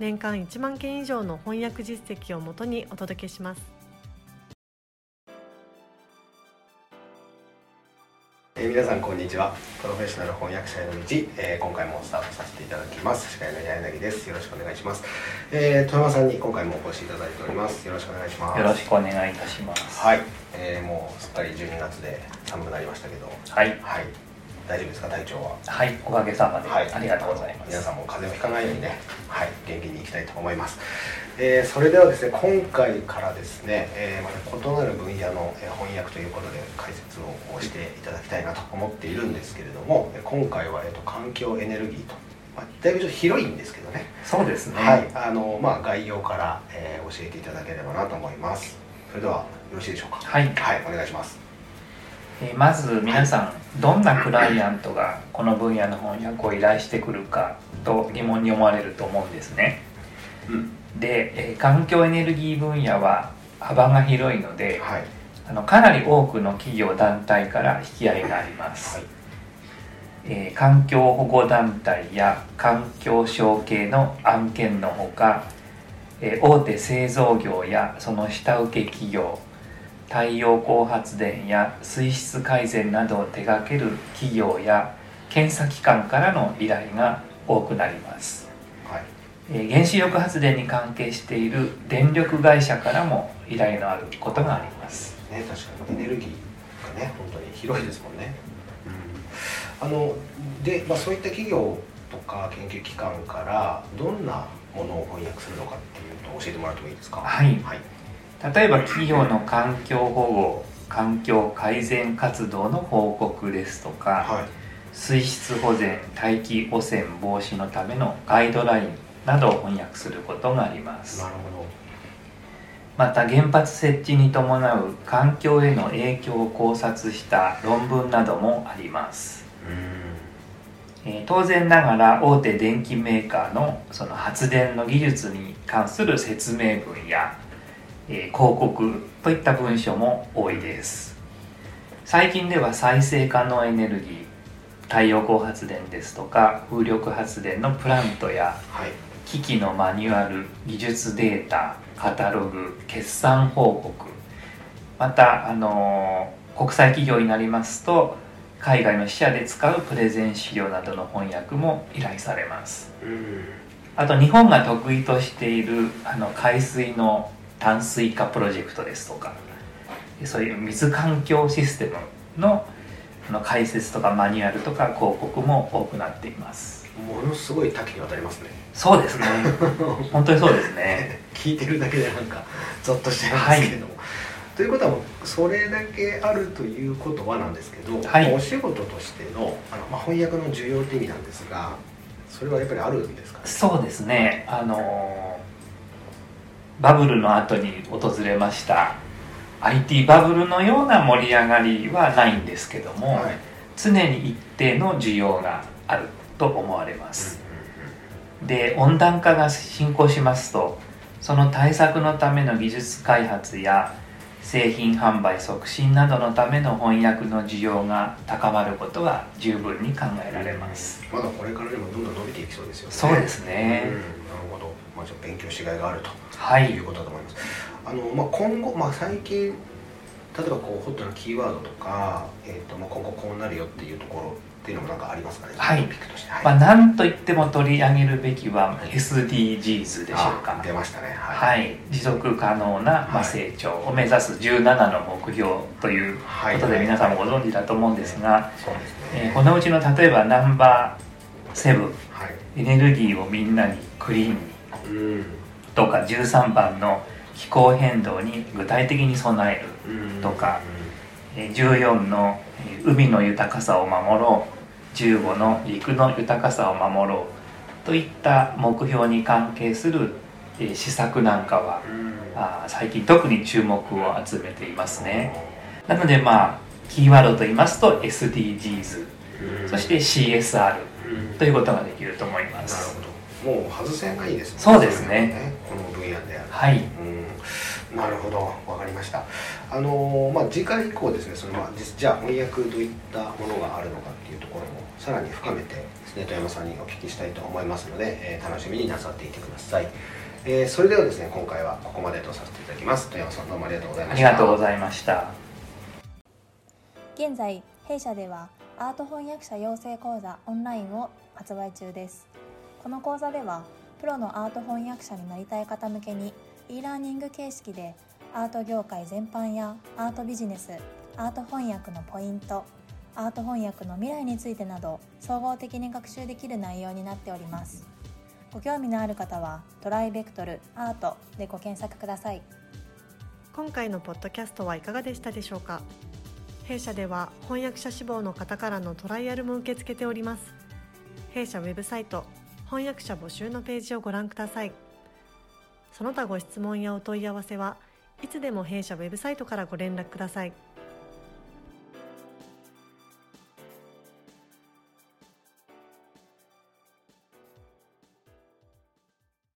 年間1万件以上の翻訳実績をもとにお届けします。えー、皆さんこんにちは。プロフェッショナル翻訳者への道、えー、今回もスタートさせていただきます。司会の柳です。よろしくお願いします、えー、富山さんに今回もお越しいただいております。よろしくお願いします。よろしくお願いいたします。はい、えー、もうすっかり12月で寒くなりましたけど。はい、はい。大丈夫ですか？体調は？はい。おかげさまで、はい、ありがとうございます。皆さんも風邪をひかないようにねはい元気にいきたいと思います、えー、それではですね今回からですね、えー、また異なる分野の翻訳ということで解説をしていただきたいなと思っているんですけれども今回は、えーと、環境エネルギーとまあ、だいぶちょっと広いんですけどね。そうですね。はいあのまあ概要から、えー、教えていただければなと思います。それではよろしいでしょうか？はい、はい、お願いしますえまず皆さんどんなクライアントがこの分野の翻訳を依頼してくるかと疑問に思われると思うんですね、うん、で、え環境エネルギー分野は幅が広いので、はい、あのかなり多くの企業団体から引き合いがあります、はい、えー、環境保護団体や環境省系の案件のほか、えー、大手製造業やその下請け企業太陽光発電や水質改善などを手掛ける企業や検査機関からの依頼が多くなります、はい、原子力発電に関係している電力会社からも依頼のあることがあります。ね確かに。エネルギーがね本当に広いですもんね、うん、あので、まあ、そういった企業とか研究機関からどんなものを翻訳するのかっていうのを教えてもらってもいいですか？はい、はい例えば企業の環境保護環境改善活動の報告ですとか、はい、水質保全大気汚染防止のためのガイドラインなどを翻訳することがあります。なるほど。また原発設置に伴う環境への影響を考察した論文などもあります。えー、当然ながら大手電機メーカーのその発電の技術に関する説明文やえー、広告といった文書も多いです。最近では再生可能エネルギー太陽光発電ですとか風力発電のプラントや、はい、機器のマニュアル技術データカタログ決算報告また、あのー、国際企業になりますと海外の支社で使うプレゼン資料などの翻訳も依頼されます。あと日本が得意としているあの海水の淡水化プロジェクトですとかそういう水環境システムのの解説とかマニュアルとか広告も多くなっています。ものすごい多岐にわたりますね。そうですね。本当にそうですね。聞いてるだけでなんかゾッとしてますけども、はい、ということはそれだけあるということはなんですけど、はい、お仕事としてのあの、まあ、翻訳の需要って意味なんですがそれはやっぱりあるんですか、ね、そうですね。あのバブルの後に訪れました。IT バブルのような盛り上がりはないんですけども、はい、常に一定の需要があると思われます、で温暖化が進行しますとその対策のための技術開発や製品販売促進などのための翻訳の需要が高まることは十分に考えられます、まだこれからでもどんどん伸びていきそうですよね。そうですね、うん、なるほど、まあ、じゃ勉強しがいがあると、はい、いうことだと思います。あの、まあ、今後、まあ、最近例えばこうホットなキーワードとか、えーとまあ、今後こうなるよっていうところっていうのもなんかありますかね、はい、トピックとして、はい、まあ、なんといっても取り上げるべきは SDGs でしょうか。出ましたね、はい、はい、持続可能な、まあ、成長を目指す17の目標ということで皆さんもご存知だと思うんですが、そうですね。えー、このうちの例えばナンバーセブン、エネルギーをみんなにクリーンに、とか13番の気候変動に具体的に備える。とか、14の海の豊かさを守ろう。15の陸の豊かさを守ろう。といった目標に関係する施策なんかは、あ最近特に注目を集めていますね。なのでまあキーワードと言いますと SDGs、そして CSR ということができると思います、もう外せないですね。そうですね、ね、この分野ではい、なるほど。分かりました。あのー、まあ次回以降ですねその、まあ、じゃあ翻訳どういったものがあるのかっていうところもさらに深めてですね富山さんにお聞きしたいと思いますので、えー、楽しみになさっていてください。えー、それではですね今回はここまでとさせていただきます。富山さんどうもありがとうございました。ありがとうございました。現在弊社ではアート翻訳者養成講座オンラインを発売中ですこの講座ではプロのアート翻訳者になりたい方向けに e ラーニング形式でアート業界全般やアートビジネスアート翻訳のポイントアート翻訳の未来についてなど総合的に学習できる内容になっております。ご興味のある方はトライベクトルアートでご検索ください。今回のポッドキャストはいかがでしたでしょうか？弊社では翻訳者志望の方からのトライアルも受け付けております。弊社ウェブサイト翻訳者募集のページをご覧くださいその他ご質問やお問い合わせはいつでも弊社ウェブサイトからご連絡ください。